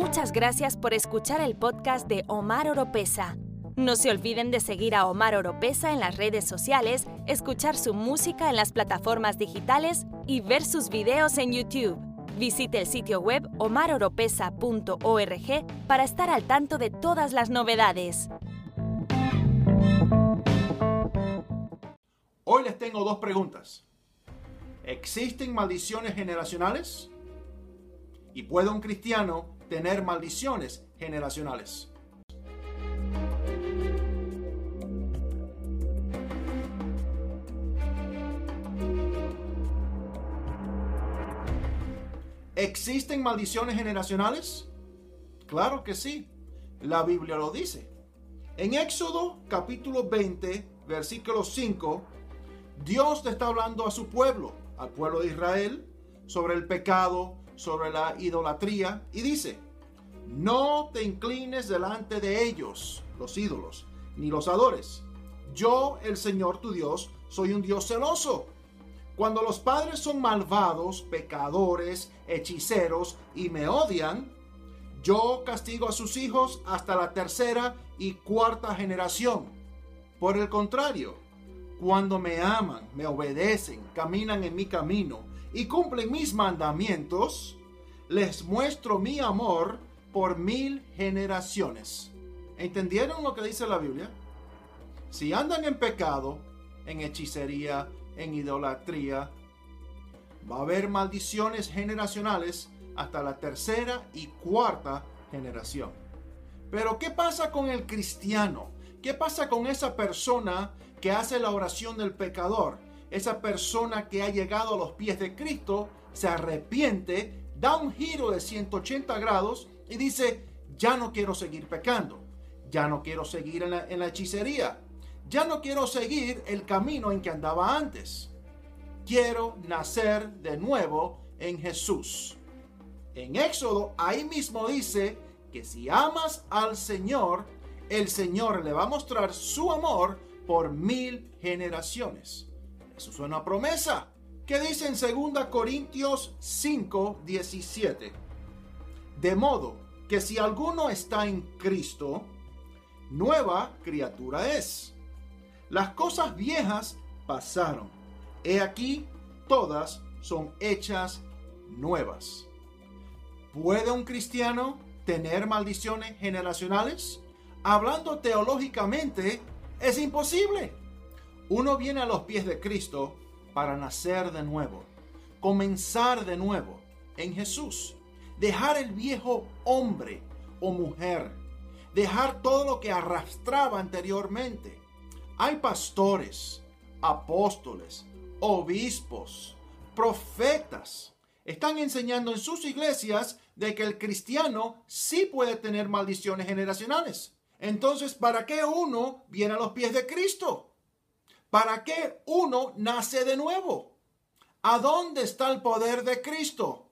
Muchas gracias por escuchar el podcast de Omar Oropesa. No se olviden de seguir a Omar Oropesa en las redes sociales, escuchar su música en las plataformas digitales y ver sus videos en YouTube. Visite el sitio web omaroropesa.org para estar al tanto de todas las novedades. Hoy les tengo dos preguntas. ¿Existen maldiciones generacionales? ¿Y puede un cristiano tener maldiciones generacionales? ¿Existen maldiciones generacionales? Claro que sí. La Biblia lo dice. En Éxodo capítulo 20, versículo 5, Dios te está hablando a su pueblo, al pueblo de Israel, sobre el pecado, sobre la idolatría, y dice, no te inclines delante de ellos, los ídolos, ni los adores. Yo, el Señor tu Dios, soy un Dios celoso cuando los padres son malvados, pecadores, hechiceros y me odian, yo castigo a sus hijos hasta la tercera y cuarta generación. Por el contrario, cuando me aman, me obedecen, caminan en mi camino y cumplen mis mandamientos, les muestro mi amor por mil generaciones. ¿Entendieron lo que dice la Biblia? Si andan en pecado, en hechicería, en idolatría. Va a haber maldiciones generacionales hasta la tercera y cuarta generación. Pero ¿qué pasa con el cristiano? ¿Qué pasa con esa persona que hace la oración del pecador? Esa persona que ha llegado a los pies de Cristo, se arrepiente, da un giro de 180 grados y dice, ya no quiero seguir pecando, ya no quiero seguir en la, hechicería, ya no quiero seguir el camino en que andaba antes. Quiero nacer de nuevo en Jesús. En Éxodo ahí mismo dice que si amas al Señor, el Señor le va a mostrar su amor por mil generaciones. Eso es una promesa. ¿Qué dice en 2 Corintios 5, 17? De modo que si alguno está en Cristo, nueva criatura es las cosas viejas pasaron. He aquí, todas son hechas nuevas. ¿Puede un cristiano tener maldiciones generacionales? Hablando teológicamente, es imposible. Uno viene a los pies de Cristo para nacer de nuevo, comenzar de nuevo en Jesús, dejar el viejo hombre o mujer, dejar todo lo que arrastraba anteriormente hay pastores, apóstoles, obispos, profetas. Están enseñando en sus iglesias de que el cristiano sí puede tener maldiciones generacionales. Entonces, ¿para qué uno viene a los pies de Cristo? ¿Para qué uno nace de nuevo? ¿A dónde está el poder de Cristo?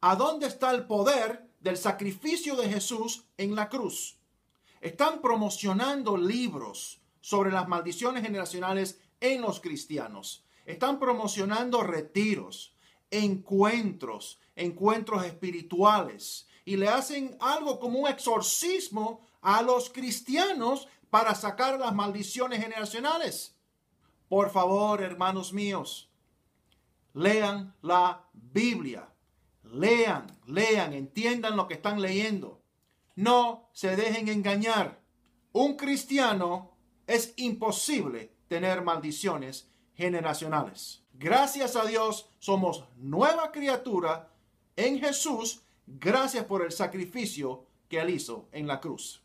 ¿A dónde está el poder del sacrificio de Jesús en la cruz? Están promocionando libros, sobre las maldiciones generacionales en los cristianos. Están promocionando retiros, encuentros, encuentros espirituales y le hacen algo como un exorcismo a los cristianos para sacar las maldiciones generacionales. Por favor, hermanos míos, lean la Biblia. Lean, lean, entiendan lo que están leyendo. No se dejen engañar. Un cristiano es imposible tener maldiciones generacionales. Gracias a Dios somos nueva criatura en Jesús gracias por el sacrificio que él hizo en la cruz.